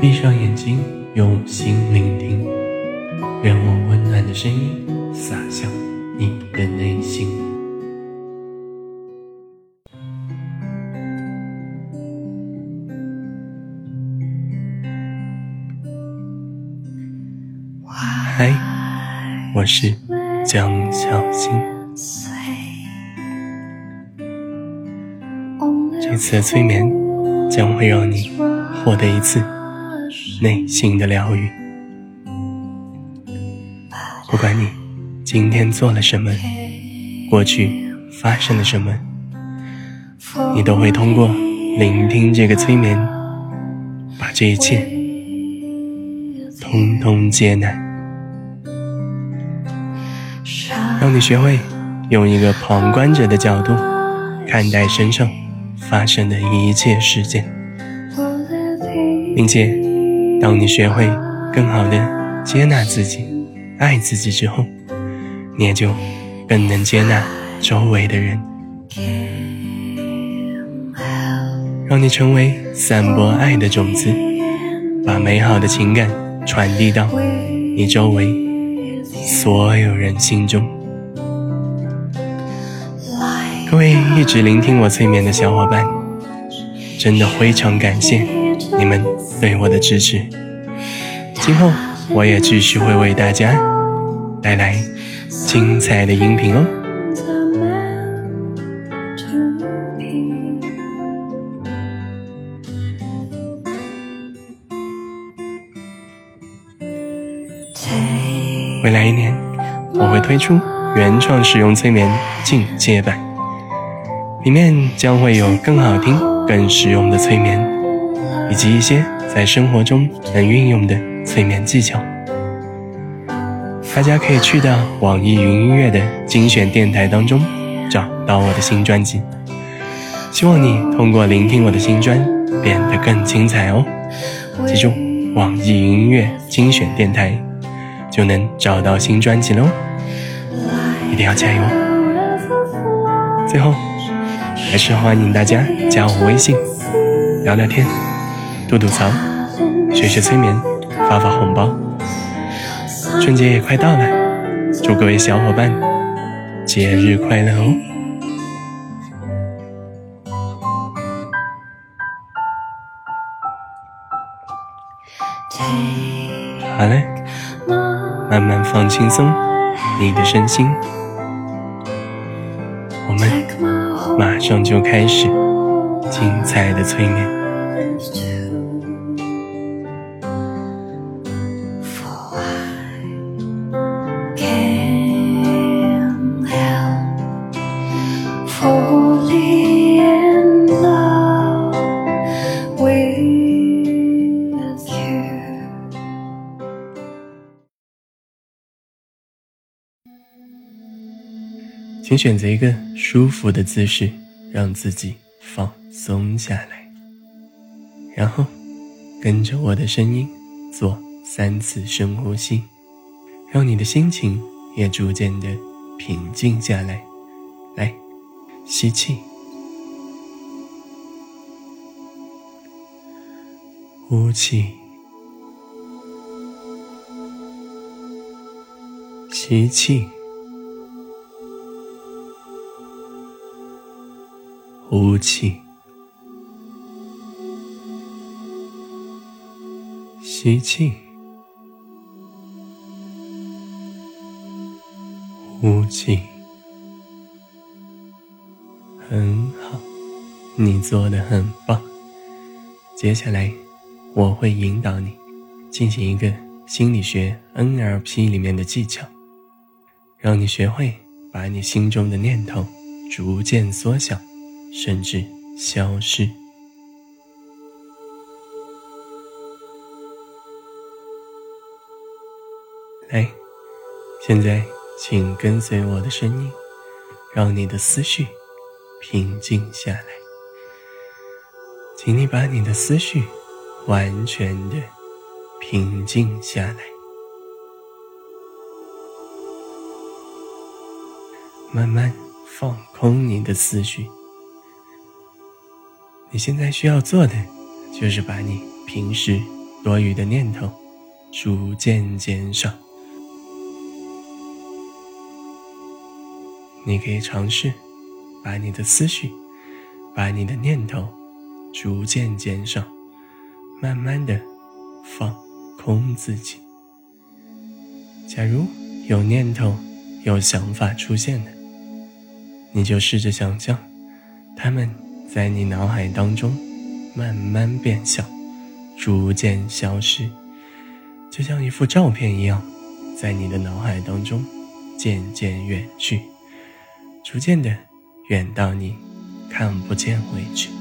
闭上眼睛，用心聆听，愿我温暖的声音洒向你的内心。嗨，我是江小新。这次的催眠将会让你获得一次内心的疗愈。不管你今天做了什么，过去发生了什么，你都会通过聆听这个催眠，把这一切通通接纳，让你学会用一个旁观者的角度看待身上发生的一切事件，并且，当你学会更好的接纳自己、爱自己之后，你也就更能接纳周围的人，让你成为散播爱的种子，把美好的情感传递到你周围所有人心中。各位一直聆听我催眠的小伙伴，真的非常感谢你们对我的支持。今后我也继续会为大家带来精彩的音频哦。未来一年，我会推出原创使用催眠进阶版，里面将会有更好听、更实用的催眠，以及一些在生活中能运用的催眠技巧。大家可以去到网易云音乐的精选电台当中找到我的新专辑。希望你通过聆听我的新专变得更精彩哦！记住，网易云音乐精选电台。就能找到新专辑喽！一定要加油！最后，还是欢迎大家加我微信聊聊天、吐吐槽、学学催眠、发发红包。春节也快到了，祝各位小伙伴节日快乐哦！好嘞。慢慢放轻松你的身心，我们马上就开始精彩的催眠。请选择一个舒服的姿势，让自己放松下来，然后跟着我的声音做三次深呼吸，让你的心情也逐渐的平静下来。来，吸气，呼气，吸气。气，吸气，呼气，很好，你做的很棒。接下来，我会引导你进行一个心理学 NLP 里面的技巧，让你学会把你心中的念头逐渐缩小。甚至消失。来，现在请跟随我的声音，让你的思绪平静下来。请你把你的思绪完全的平静下来，慢慢放空你的思绪。你现在需要做的，就是把你平时多余的念头逐渐减少。你可以尝试把你的思绪、把你的念头逐渐减少，慢慢的放空自己。假如有念头、有想法出现的，你就试着想象，他们在你脑海当中慢慢变小，逐渐消失，就像一幅照片一样，在你的脑海当中渐渐远去。逐渐的远到你看不见为止。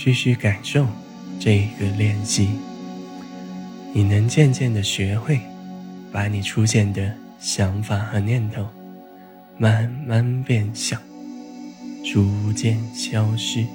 继续感受这个练习，你能渐渐的学会，把你出现的想法和念头慢慢变小，逐渐消失。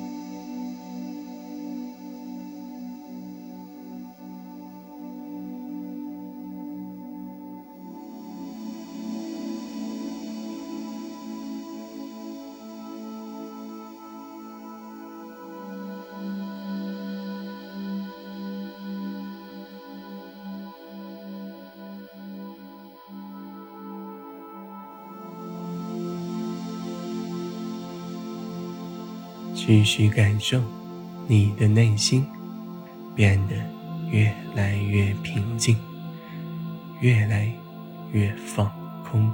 继续感受，你的内心变得越来越平静，越来越放空。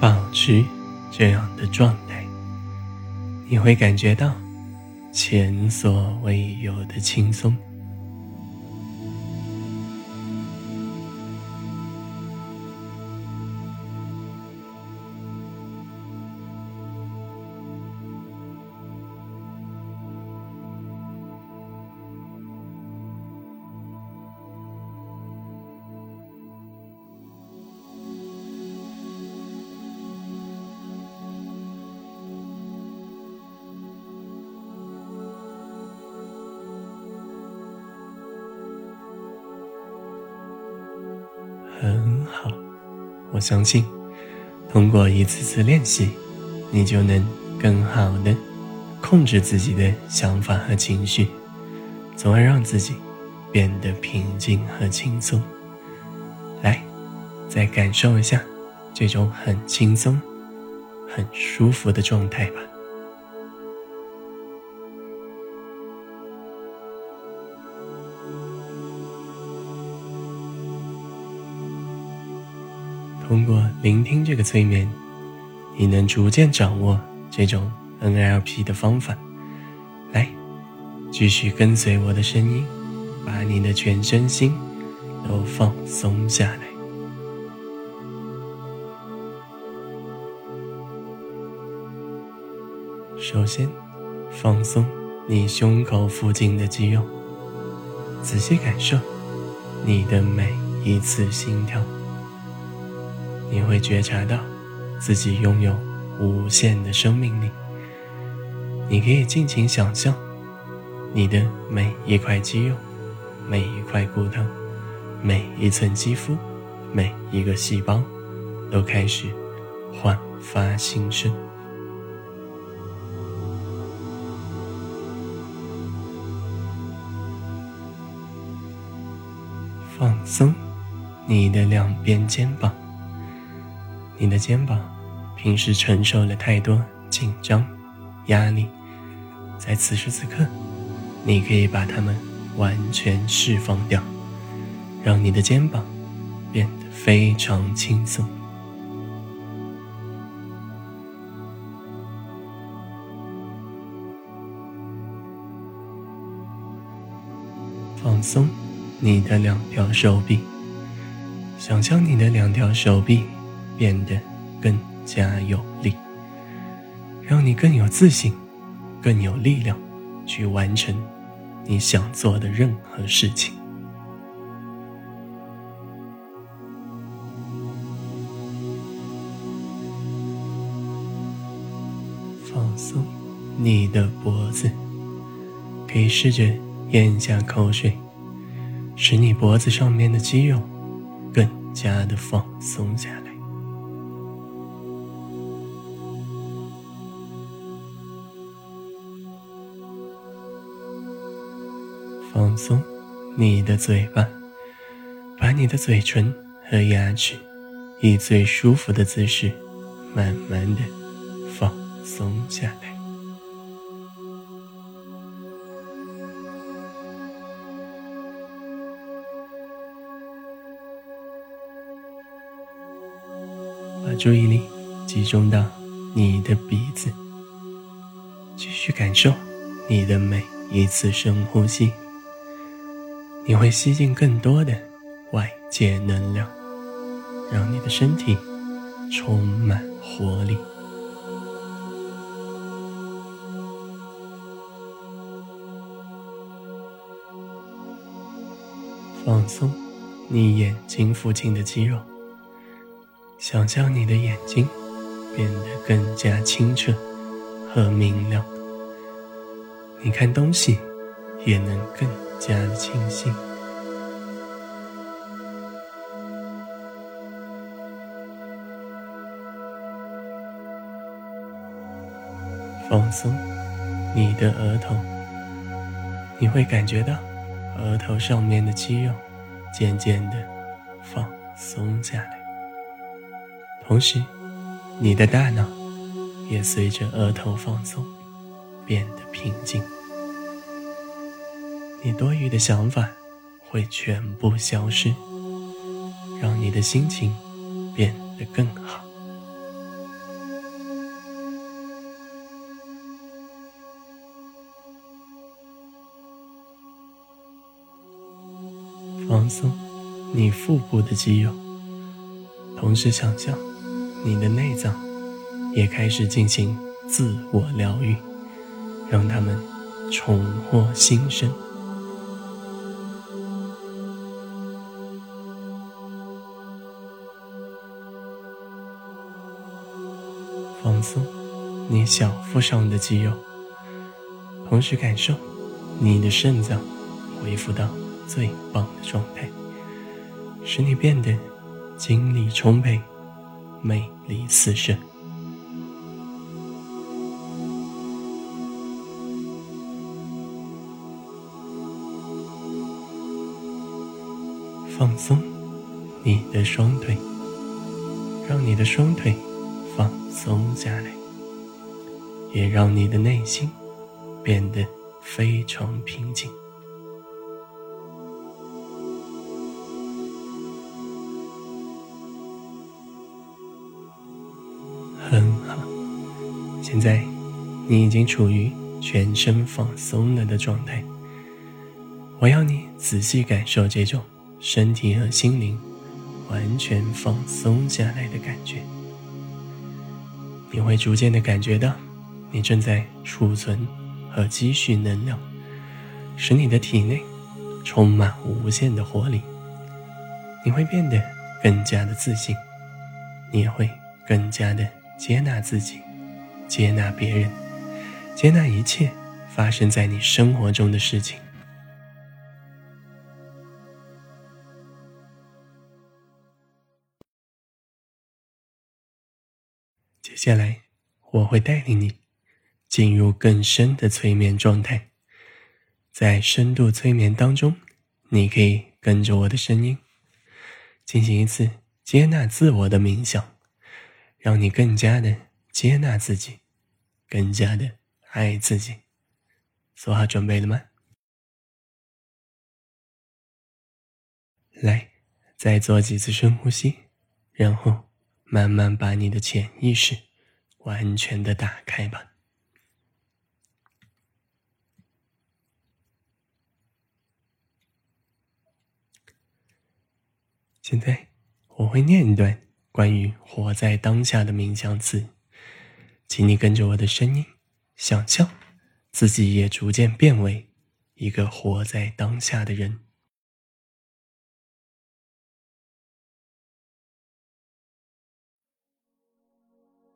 保持这样的状态，你会感觉到前所未有的轻松。很好，我相信，通过一次次练习，你就能更好的控制自己的想法和情绪，从而让自己变得平静和轻松。来，再感受一下这种很轻松、很舒服的状态吧。通过聆听这个催眠，你能逐渐掌握这种 NLP 的方法。来，继续跟随我的声音，把你的全身心都放松下来。首先，放松你胸口附近的肌肉，仔细感受你的每一次心跳。你会觉察到自己拥有无限的生命力。你可以尽情想象，你的每一块肌肉、每一块骨头、每一寸肌肤、每一个细胞，都开始焕发新生。放松你的两边肩膀。你的肩膀平时承受了太多紧张、压力，在此时此刻，你可以把它们完全释放掉，让你的肩膀变得非常轻松。放松你的两条手臂，想象你的两条手臂变得更加有力，让你更有自信、更有力量去完成你想做的任何事情。放松你的脖子，可以试着。咽下口水，使你脖子上面的肌肉更加的放松下来。放松你的嘴巴，把你的嘴唇和牙齿以最舒服的姿势，慢慢的放松下来。把注意力集中到你的鼻子，继续感受你的每一次深呼吸。你会吸进更多的外界能量，让你的身体充满活力。放松你眼睛附近的肌肉。想象你的眼睛变得更加清澈和明亮，你看东西也能更加的清晰。放松你的额头，你会感觉到额头上面的肌肉渐渐的放松下来。同时，你的大脑也随着额头放松，变得平静。你多余的想法会全部消失，让你的心情变得更好。放松你腹部的肌肉，同时想象。你的内脏也开始进行自我疗愈，让他们重获新生。你小腹上的肌肉，同时感受你的肾脏恢复到最棒的状态，使你变得精力充沛。魅力四射，放松你的双腿，让你的双腿放松下来，也让你的内心变得非常平静。很好，现在你已经处于全身放松了的状态。我要你仔细感受这种身体和心灵完全放松下来的感觉。你会逐渐的感觉到，你正在储存和积蓄能量，使你的体内充满无限的活力。你会变得更加的自信，你也会更加的。接纳自己，接纳别人，接纳一切发生在你生活中的事情。接下来，我会带领你进入更深的催眠状态。在深度催眠当中，你可以跟着我的声音进行一次接纳自我的冥想。让你更加的接纳自己，更加的爱自己。做好准备了吗？来，再做几次深呼吸，然后慢慢把你的潜意识完全的打开吧。现在我会念一段关于活在当下的冥想词，请你跟着我的声音，想象自己也逐渐变为一个活在当下的人。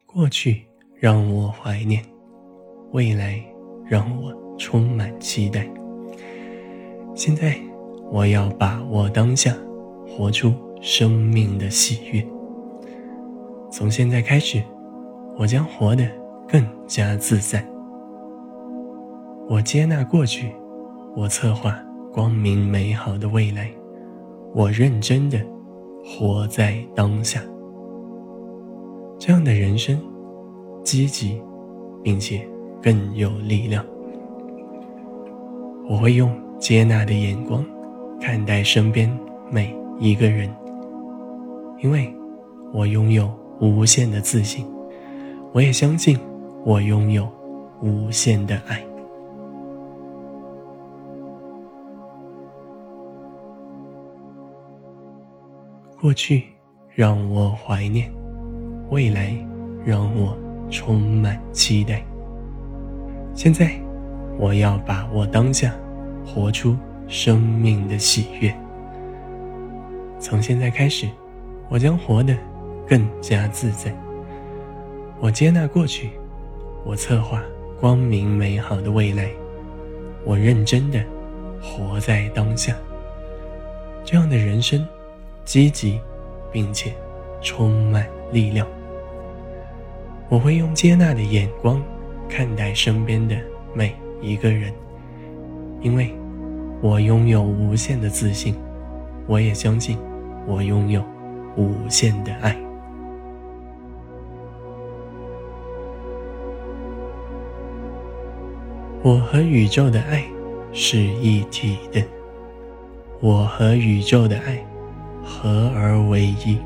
过去让我怀念，未来让我充满期待。现在我要把握当下。活出生命的喜悦。从现在开始，我将活得更加自在。我接纳过去，我策划光明美好的未来。我认真的活在当下。这样的人生，积极，并且更有力量。我会用接纳的眼光看待身边每。一个人，因为我拥有无限的自信，我也相信我拥有无限的爱。过去让我怀念，未来让我充满期待。现在，我要把握当下，活出生命的喜悦。从现在开始，我将活得更加自在。我接纳过去，我策划光明美好的未来。我认真的活在当下。这样的人生，积极，并且充满力量。我会用接纳的眼光看待身边的每一个人，因为我拥有无限的自信。我也相信。我拥有无限的爱，我和宇宙的爱是一体的，我和宇宙的爱合而为一，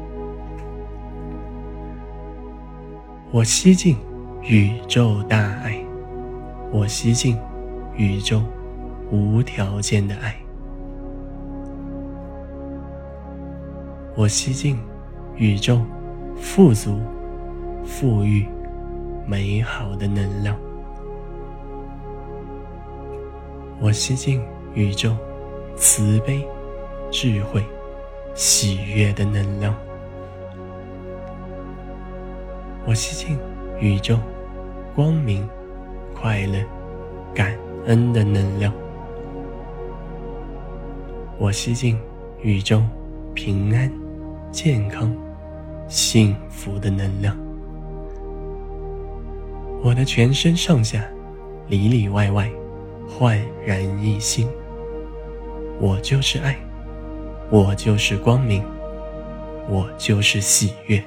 我吸进宇宙大爱，我吸进宇宙无条件的爱。我吸进宇宙富足、富裕、美好的能量。我吸进宇宙慈悲、智慧、喜悦的能量。我吸进宇宙光明、快乐、感恩的能量。我吸进宇宙平安。健康、幸福的能量，我的全身上下、里里外外焕然一新。我就是爱，我就是光明，我就是喜悦。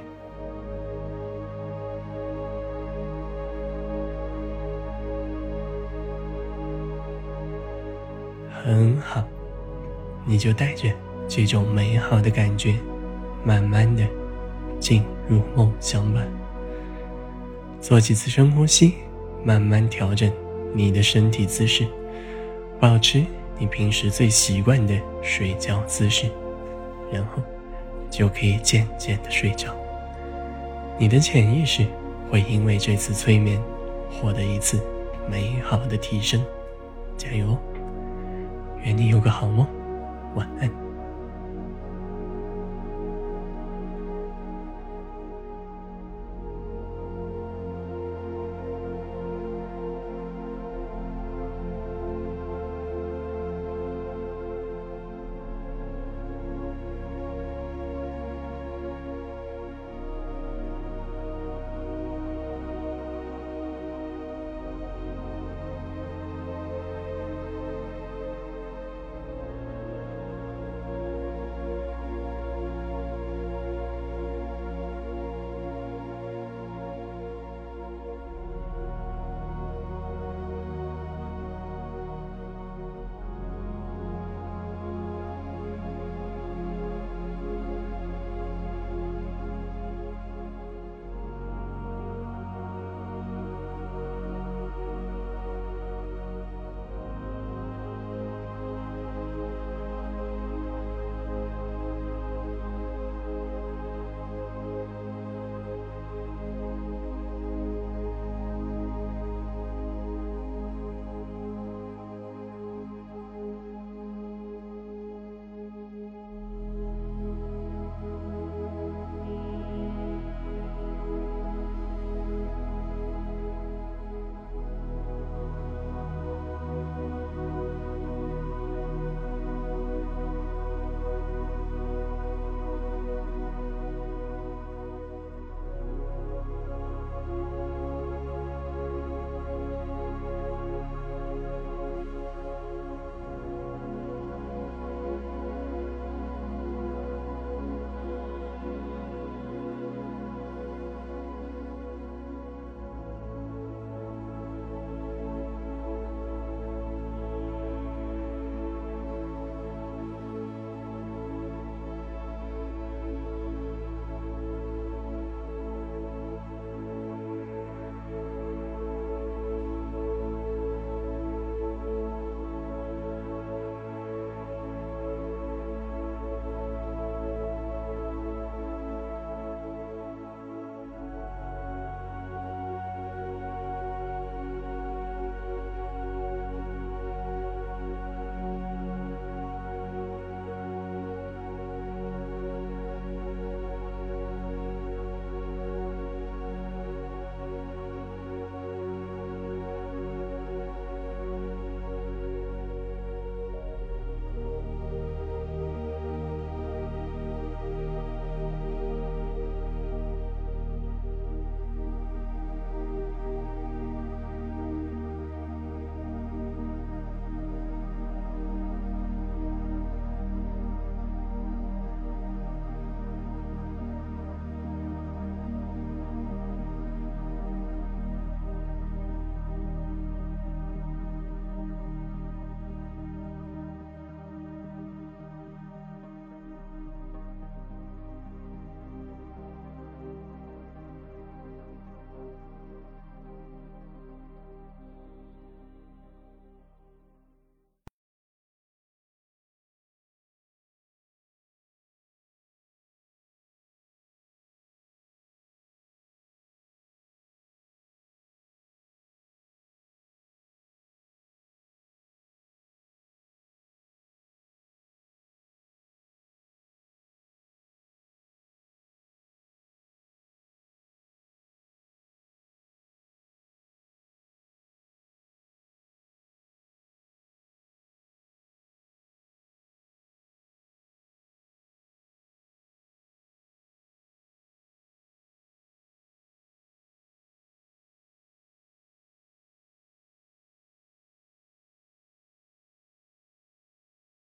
很好，你就带着这种美好的感觉。慢慢的进入梦乡吧。做几次深呼吸，慢慢调整你的身体姿势，保持你平时最习惯的睡觉姿势，然后就可以渐渐的睡着。你的潜意识会因为这次催眠获得一次美好的提升。加油！愿你有个好梦，晚安。